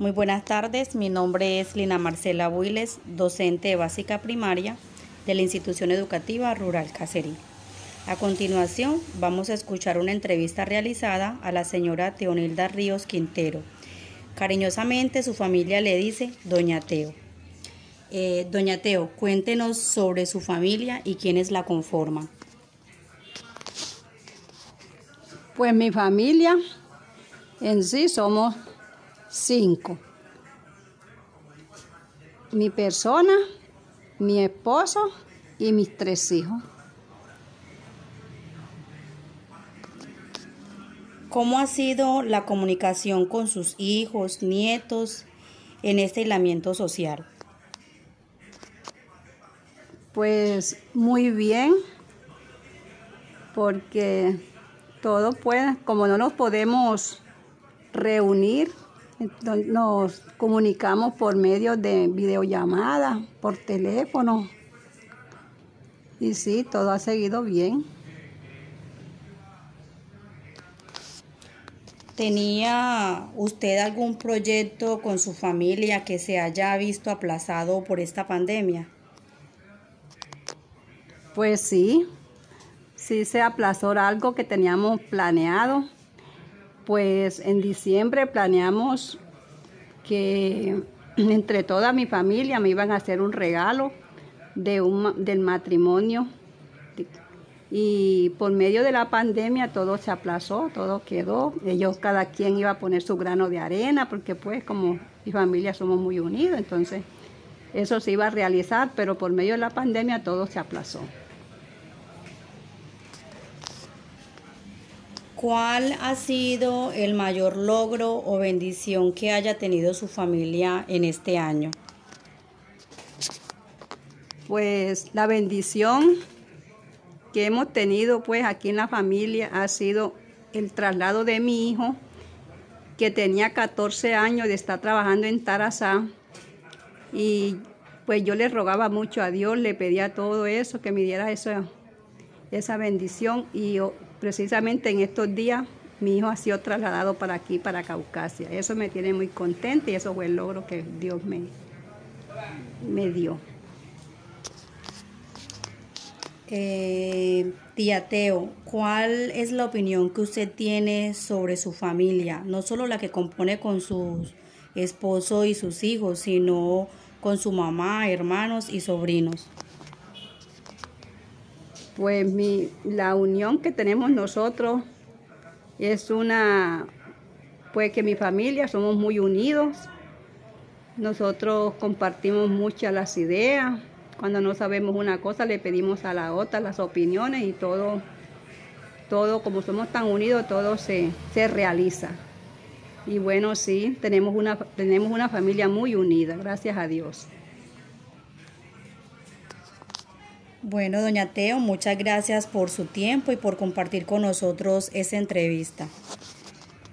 Muy buenas tardes, mi nombre es Lina Marcela Builes, docente de básica primaria de la institución educativa rural Cacerí. A continuación, vamos a escuchar una entrevista realizada a la señora Teonilda Ríos Quintero. Cariñosamente su familia le dice Doña Teo. Eh, Doña Teo, cuéntenos sobre su familia y quiénes la conforman. Pues mi familia en sí somos cinco. Mi persona, mi esposo y mis tres hijos. ¿Cómo ha sido la comunicación con sus hijos, nietos en este aislamiento social? Pues muy bien, porque todo puede, como no nos podemos reunir, nos comunicamos por medio de videollamada, por teléfono. Y sí, todo ha seguido bien. ¿Tenía usted algún proyecto con su familia que se haya visto aplazado por esta pandemia? Pues sí, sí se aplazó algo que teníamos planeado. Pues en diciembre planeamos que entre toda mi familia me iban a hacer un regalo de un, del matrimonio. Y por medio de la pandemia todo se aplazó, todo quedó. Ellos, cada quien iba a poner su grano de arena, porque pues como mi familia somos muy unidos, entonces eso se iba a realizar, pero por medio de la pandemia todo se aplazó. ¿Cuál ha sido el mayor logro o bendición que haya tenido su familia en este año? Pues la bendición que hemos tenido pues aquí en la familia ha sido el traslado de mi hijo que tenía 14 años de estar trabajando en Tarazá y pues yo le rogaba mucho a Dios, le pedía todo eso, que me diera esa, esa bendición y precisamente en estos días mi hijo ha sido trasladado para aquí, para Caucasia. Eso me tiene muy contenta y eso fue el logro que Dios me, me dio. Eh, tía Teo, ¿cuál es la opinión que usted tiene sobre su familia? No solo la que compone con su esposo y sus hijos, sino con su mamá, hermanos y sobrinos. Pues mi, la unión que tenemos nosotros es una, pues que mi familia somos muy unidos. Nosotros compartimos muchas las ideas. Cuando no sabemos una cosa le pedimos a la otra las opiniones y todo, todo como somos tan unidos, todo se, se realiza. Y bueno, sí, tenemos una, tenemos una familia muy unida, gracias a Dios. Bueno, doña Teo, muchas gracias por su tiempo y por compartir con nosotros esa entrevista.